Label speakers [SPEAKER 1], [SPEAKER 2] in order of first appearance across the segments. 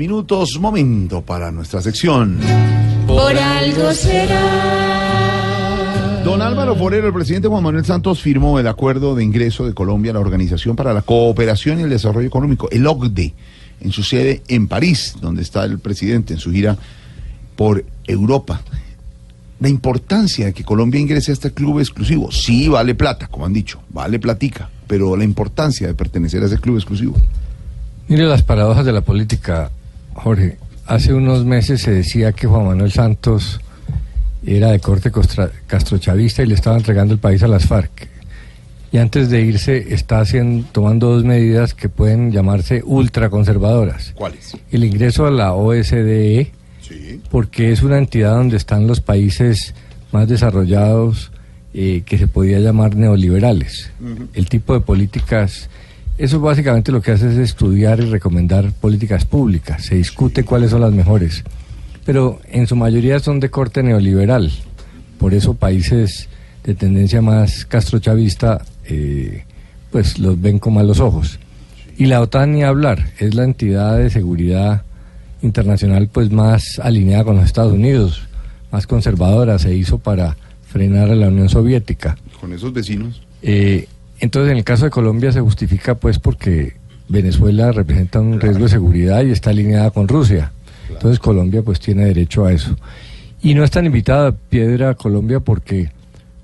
[SPEAKER 1] Minutos, momento para nuestra sección.
[SPEAKER 2] Por algo será.
[SPEAKER 1] Don Álvaro Forero, el presidente Juan Manuel Santos firmó el acuerdo de ingreso de Colombia a la Organización para la Cooperación y el Desarrollo Económico, el OCDE, en su sede en París, donde está el presidente en su gira por Europa. La importancia de que Colombia ingrese a este club exclusivo, sí vale plata, como han dicho, vale platica, pero la importancia de pertenecer a ese club exclusivo.
[SPEAKER 3] Mire las paradojas de la política. Jorge, hace unos meses se decía que Juan Manuel Santos era de corte castrochavista y le estaba entregando el país a las FARC. Y antes de irse está haciendo, tomando dos medidas que pueden llamarse ultraconservadoras.
[SPEAKER 1] ¿Cuáles?
[SPEAKER 3] El ingreso a la OSDE,
[SPEAKER 1] Sí.
[SPEAKER 3] porque es una entidad donde están los países más desarrollados eh, que se podía llamar neoliberales. El tipo de políticas, eso básicamente lo que hace es estudiar y recomendar políticas públicas, se discute cuáles son las mejores, pero en su mayoría son de corte neoliberal, por eso países de tendencia más castrochavista eh, pues los ven con malos ojos. Y la OTAN ni hablar, es la entidad de seguridad internacional pues más alineada con los Estados Unidos, más conservadora, se hizo para frenar a la Unión Soviética.
[SPEAKER 1] Con esos vecinos.
[SPEAKER 3] Eh, entonces, en el caso de Colombia se justifica pues porque Venezuela representa un riesgo de seguridad y está alineada con Rusia. Entonces, Colombia pues tiene derecho a eso. Y no es tan invitada Piedra a Colombia porque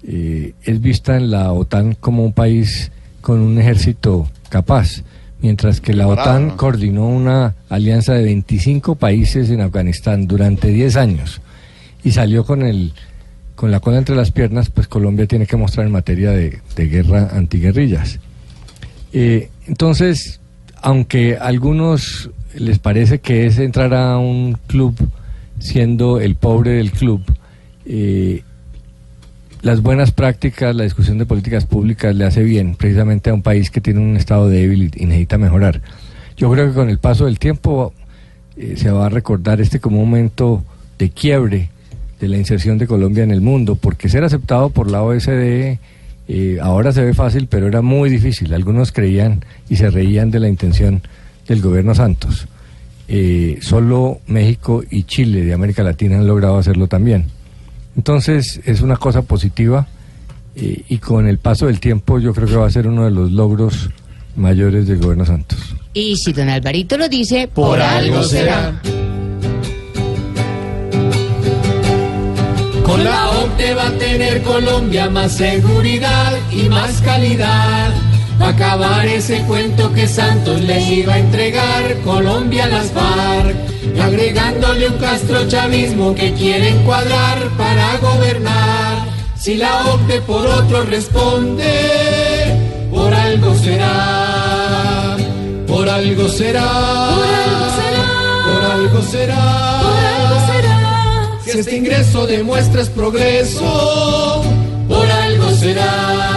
[SPEAKER 3] eh, es vista en la OTAN como un país con un ejército capaz, mientras que la OTAN coordinó una alianza de 25 países en Afganistán durante 10 años y salió con el con la cola entre las piernas, pues Colombia tiene que mostrar en materia de, guerra antiguerrillas. Eh, entonces, aunque a algunos les parece que es entrar a un club siendo el pobre del club, eh, las buenas prácticas, la discusión de políticas públicas le hace bien precisamente a un país que tiene un estado débil y, y necesita mejorar. Yo creo que con el paso del tiempo eh, se va a recordar este como un momento de quiebre de la inserción de Colombia en el mundo, porque ser aceptado por la OSDE eh, ahora se ve fácil, pero era muy difícil. Algunos creían y se reían de la intención del gobierno Santos. Eh, solo México y Chile de América Latina han logrado hacerlo también. Entonces es una cosa positiva eh, y con el paso del tiempo yo creo que va a ser uno de los logros mayores del gobierno Santos.
[SPEAKER 2] Y si don Alvarito lo dice,
[SPEAKER 4] Por algo será. La OCDE va a tener Colombia más seguridad y más calidad. Va a acabar ese cuento que Santos le iba a entregar Colombia a las FARC. Y agregándole un castrochavismo que quiere encuadrar para gobernar. Si la OCDE por otro responde, por algo será. Por algo será.
[SPEAKER 2] Por algo será.
[SPEAKER 4] Por algo será.
[SPEAKER 2] por algo será.
[SPEAKER 4] Si este ingreso demuestra es progreso, por algo será.